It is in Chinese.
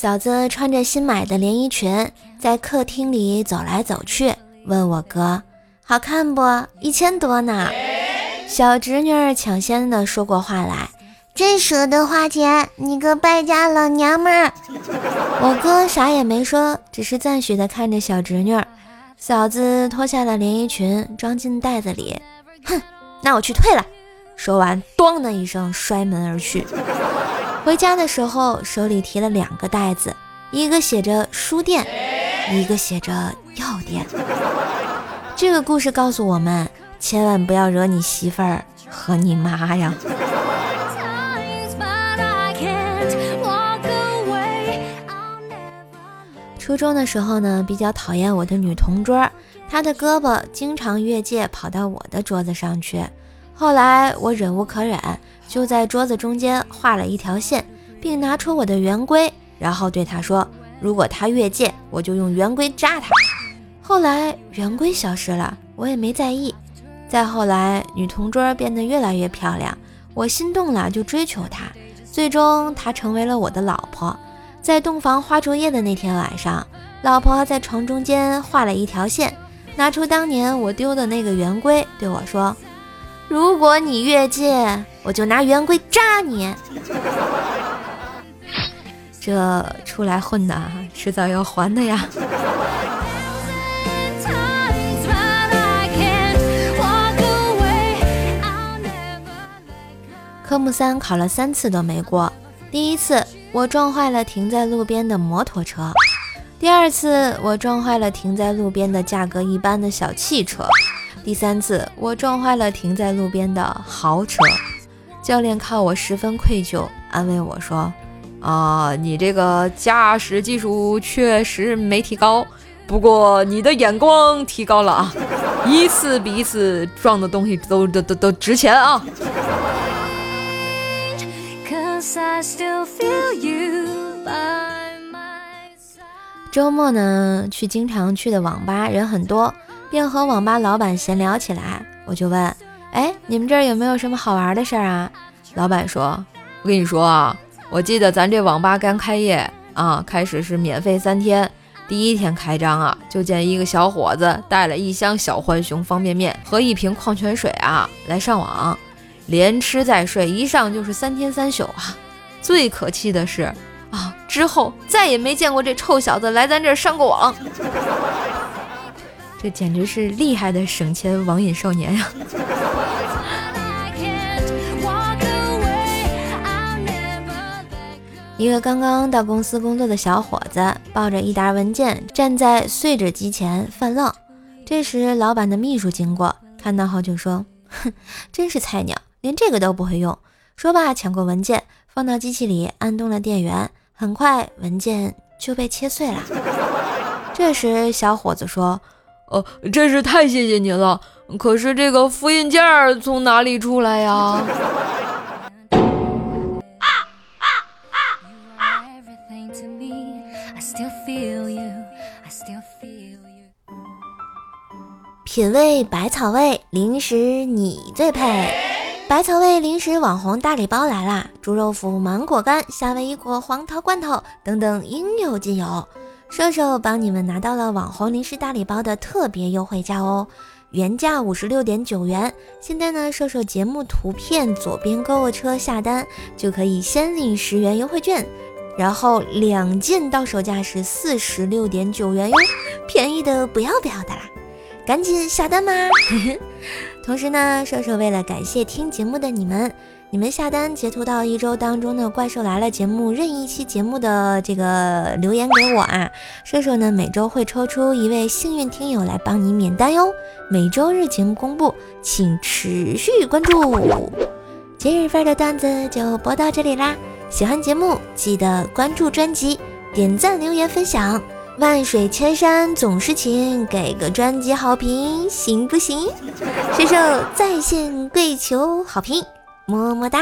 嫂子穿着新买的连衣裙，在客厅里走来走去，问我哥：“好看不？一千多呢。”小侄女抢先的说过话来：“真舍得花钱，你个败家老娘们儿！”我哥啥也没说，只是赞许的看着小侄女。嫂子脱下了连衣裙，装进袋子里。哼，那我去退了。说完，咚的一声摔门而去。回家的时候，手里提了两个袋子，一个写着书店，一个写着药店。这个故事告诉我们，千万不要惹你媳妇儿和你妈呀。初中的时候呢，比较讨厌我的女同桌，她的胳膊经常越界跑到我的桌子上去。后来我忍无可忍，就在桌子中间画了一条线，并拿出我的圆规，然后对他说：“如果他越界，我就用圆规扎他。”后来圆规消失了，我也没在意。再后来，女同桌变得越来越漂亮，我心动了就追求她，最终她成为了我的老婆。在洞房花烛夜的那天晚上，老婆在床中间画了一条线，拿出当年我丢的那个圆规，对我说。如果你越界，我就拿圆规扎你。这出来混的，迟早要还的呀。科目三考了三次都没过。第一次我撞坏了停在路边的摩托车，第二次我撞坏了停在路边的价格一般的小汽车。第三次，我撞坏了停在路边的豪车，教练看我十分愧疚，安慰我说：“啊，你这个驾驶技术确实没提高，不过你的眼光提高了啊，一次比一次撞的东西都都都都值钱啊。” I still feel you by 周末呢，去经常去的网吧，人很多。便和网吧老板闲聊起来，我就问：“哎，你们这儿有没有什么好玩的事儿啊？”老板说：“我跟你说啊，我记得咱这网吧刚开业啊，开始是免费三天，第一天开张啊，就见一个小伙子带了一箱小浣熊方便面和一瓶矿泉水啊来上网，连吃再睡，一上就是三天三宿啊。最可气的是，之后再也没见过这臭小子来咱这儿上过网。”这简直是厉害的省钱网瘾少年呀！一个刚刚到公司工作的小伙子抱着一沓文件站在碎纸机前犯愣。这时，老板的秘书经过，看到后就说：“哼，真是菜鸟，连这个都不会用。”说罢，抢过文件放到机器里，按动了电源，很快文件就被切碎了。这时，小伙子说。哦，真是太谢谢您了。可是这个复印件从哪里出来呀？品味百草味零食，你最配。百草味零食网红大礼包来啦！猪肉脯、芒果干、夏威夷果、黄桃罐头等等，应有尽有。瘦瘦帮你们拿到了网红零食大礼包的特别优惠价哦，原价五十六点九元，现在呢，瘦瘦节目图片左边购物车下单就可以先领十元优惠券，然后两件到手价是四十六点九元哟，便宜的不要不要的啦，赶紧下单吧！同时呢，瘦瘦为了感谢听节目的你们。你们下单截图到一周当中的《怪兽来了》节目任意一期节目的这个留言给我啊，射手呢每周会抽出一位幸运听友来帮你免单哟。每周日节目公布，请持续关注。今日份的段子就播到这里啦，喜欢节目记得关注专辑、点赞、留言、分享。万水千山总是情，给个专辑好评行不行？射手在线跪求好评。么么哒。